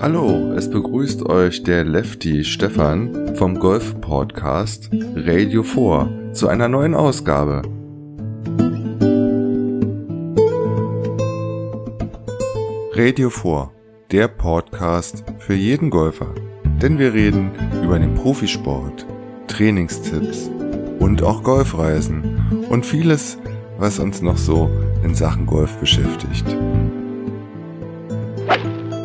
Hallo, es begrüßt euch der Lefty Stefan vom Golf Podcast Radio 4 zu einer neuen Ausgabe. Radio 4, der Podcast für jeden Golfer. Denn wir reden über den Profisport, Trainingstipps und auch Golfreisen und vieles, was uns noch so in Sachen Golf beschäftigt.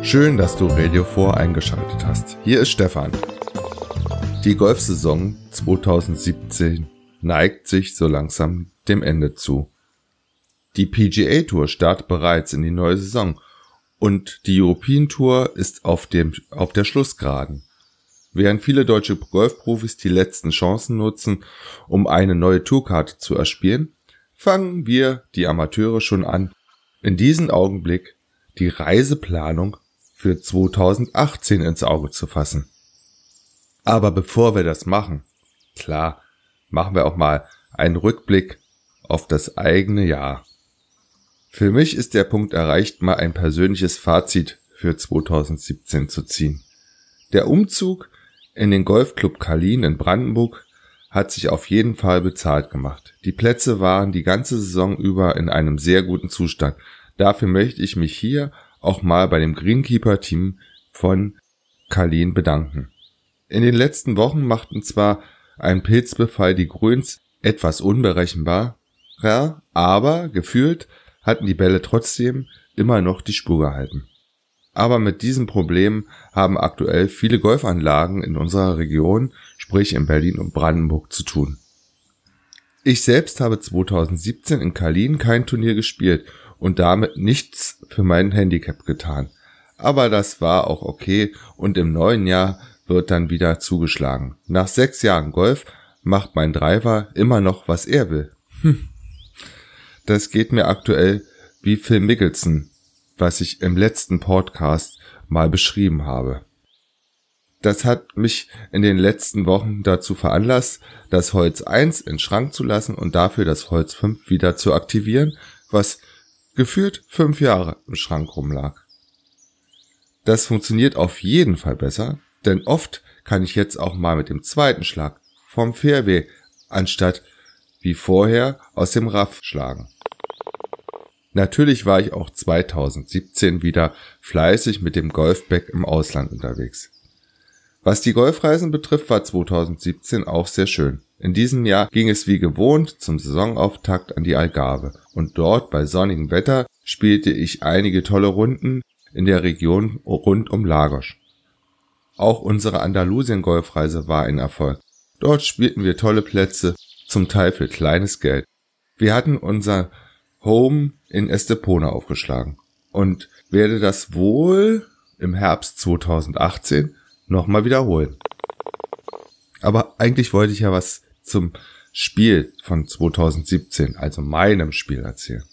Schön, dass du Radio 4 eingeschaltet hast. Hier ist Stefan. Die Golfsaison 2017 neigt sich so langsam dem Ende zu. Die PGA Tour startet bereits in die neue Saison und die European Tour ist auf dem, auf der Schlussgeraden. Während viele deutsche Golfprofis die letzten Chancen nutzen, um eine neue Tourkarte zu erspielen, fangen wir, die Amateure, schon an, in diesem Augenblick die Reiseplanung für 2018 ins Auge zu fassen. Aber bevor wir das machen, klar, machen wir auch mal einen Rückblick auf das eigene Jahr. Für mich ist der Punkt erreicht, mal ein persönliches Fazit für 2017 zu ziehen. Der Umzug in den Golfclub Kalin in Brandenburg hat sich auf jeden Fall bezahlt gemacht. Die Plätze waren die ganze Saison über in einem sehr guten Zustand. Dafür möchte ich mich hier auch mal bei dem Greenkeeper-Team von Kalin bedanken. In den letzten Wochen machten zwar ein Pilzbefall die Grüns etwas unberechenbar, aber gefühlt hatten die Bälle trotzdem immer noch die Spur gehalten. Aber mit diesem Problem haben aktuell viele Golfanlagen in unserer Region, sprich in Berlin und Brandenburg, zu tun. Ich selbst habe 2017 in Kalin kein Turnier gespielt und damit nichts für mein Handicap getan. Aber das war auch okay und im neuen Jahr wird dann wieder zugeschlagen. Nach sechs Jahren Golf macht mein Driver immer noch, was er will. Hm. Das geht mir aktuell wie Phil Mickelson was ich im letzten Podcast mal beschrieben habe. Das hat mich in den letzten Wochen dazu veranlasst, das Holz 1 in Schrank zu lassen und dafür das Holz 5 wieder zu aktivieren, was gefühlt fünf Jahre im Schrank rumlag. Das funktioniert auf jeden Fall besser, denn oft kann ich jetzt auch mal mit dem zweiten Schlag vom Fairway anstatt wie vorher aus dem Raff schlagen. Natürlich war ich auch 2017 wieder fleißig mit dem Golfback im Ausland unterwegs. Was die Golfreisen betrifft, war 2017 auch sehr schön. In diesem Jahr ging es wie gewohnt zum Saisonauftakt an die Algarve und dort bei sonnigem Wetter spielte ich einige tolle Runden in der Region rund um Lagos. Auch unsere Andalusien-Golfreise war ein Erfolg. Dort spielten wir tolle Plätze, zum Teil für kleines Geld. Wir hatten unser Home in Estepona aufgeschlagen und werde das wohl im Herbst 2018 nochmal wiederholen. Aber eigentlich wollte ich ja was zum Spiel von 2017, also meinem Spiel erzählen.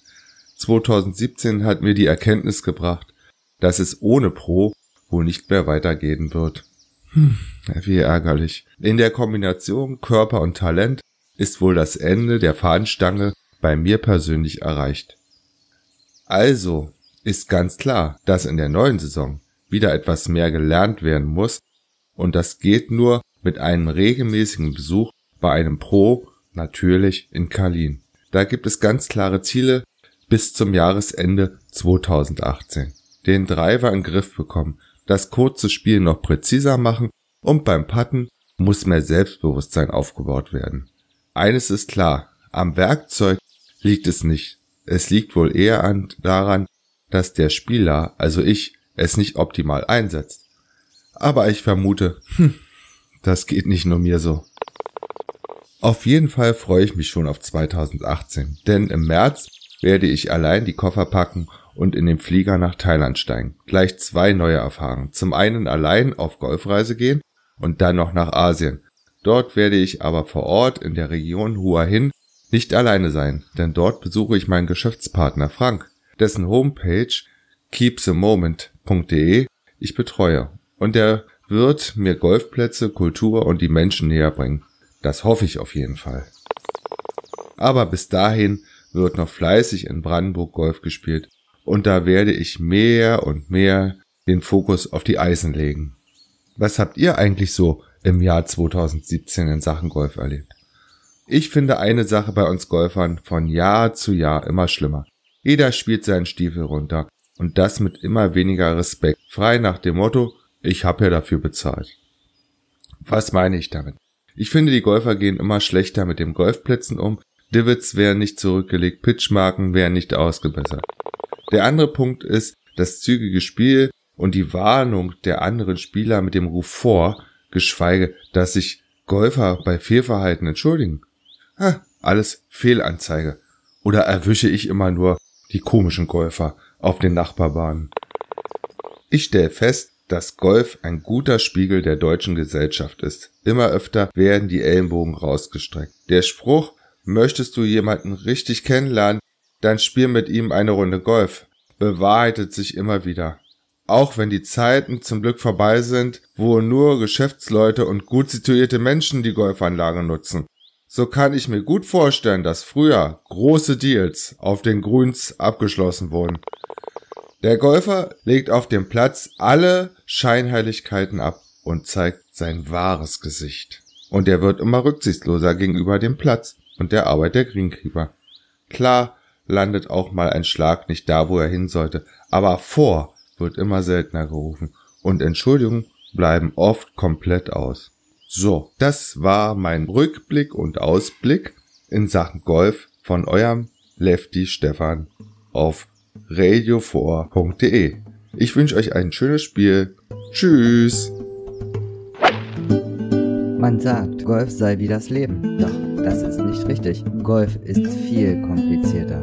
2017 hat mir die Erkenntnis gebracht, dass es ohne Pro wohl nicht mehr weitergehen wird. Hm, wie ärgerlich. In der Kombination Körper und Talent ist wohl das Ende der Fahnenstange bei mir persönlich erreicht. Also ist ganz klar, dass in der neuen Saison wieder etwas mehr gelernt werden muss und das geht nur mit einem regelmäßigen Besuch bei einem Pro, natürlich in Kalin. Da gibt es ganz klare Ziele bis zum Jahresende 2018. Den Driver in Griff bekommen, das kurze Spiel noch präziser machen und beim Putten muss mehr Selbstbewusstsein aufgebaut werden. Eines ist klar, am Werkzeug liegt es nicht. Es liegt wohl eher an, daran, dass der Spieler, also ich, es nicht optimal einsetzt. Aber ich vermute, hm, das geht nicht nur mir so. Auf jeden Fall freue ich mich schon auf 2018, denn im März werde ich allein die Koffer packen und in den Flieger nach Thailand steigen. Gleich zwei neue Erfahrungen. Zum einen allein auf Golfreise gehen und dann noch nach Asien. Dort werde ich aber vor Ort in der Region Hua Hin nicht alleine sein, denn dort besuche ich meinen Geschäftspartner Frank, dessen Homepage keepthemoment.de ich betreue. Und er wird mir Golfplätze, Kultur und die Menschen näher bringen. Das hoffe ich auf jeden Fall. Aber bis dahin wird noch fleißig in Brandenburg Golf gespielt und da werde ich mehr und mehr den Fokus auf die Eisen legen. Was habt ihr eigentlich so im Jahr 2017 in Sachen Golf erlebt? Ich finde eine Sache bei uns Golfern von Jahr zu Jahr immer schlimmer. Jeder spielt seinen Stiefel runter und das mit immer weniger Respekt, frei nach dem Motto, ich habe ja dafür bezahlt. Was meine ich damit? Ich finde, die Golfer gehen immer schlechter mit den Golfplätzen um, Divots werden nicht zurückgelegt, Pitchmarken werden nicht ausgebessert. Der andere Punkt ist das zügige Spiel und die Warnung der anderen Spieler mit dem Ruf vor, geschweige, dass sich Golfer bei Fehlverhalten entschuldigen. Ha, alles Fehlanzeige. Oder erwische ich immer nur die komischen Golfer auf den Nachbarbahnen. Ich stelle fest, dass Golf ein guter Spiegel der deutschen Gesellschaft ist. Immer öfter werden die Ellenbogen rausgestreckt. Der Spruch, möchtest du jemanden richtig kennenlernen, dann spiel mit ihm eine Runde Golf, bewahrheitet sich immer wieder. Auch wenn die Zeiten zum Glück vorbei sind, wo nur Geschäftsleute und gut situierte Menschen die Golfanlage nutzen. So kann ich mir gut vorstellen, dass früher große Deals auf den Grüns abgeschlossen wurden. Der Golfer legt auf dem Platz alle Scheinheiligkeiten ab und zeigt sein wahres Gesicht. Und er wird immer rücksichtsloser gegenüber dem Platz und der Arbeit der Greenkeeper. Klar landet auch mal ein Schlag nicht da, wo er hin sollte, aber vor wird immer seltener gerufen und Entschuldigungen bleiben oft komplett aus. So, das war mein Rückblick und Ausblick in Sachen Golf von eurem Lefty Stefan auf radio4.de. Ich wünsche euch ein schönes Spiel. Tschüss. Man sagt, Golf sei wie das Leben. Doch das ist nicht richtig. Golf ist viel komplizierter.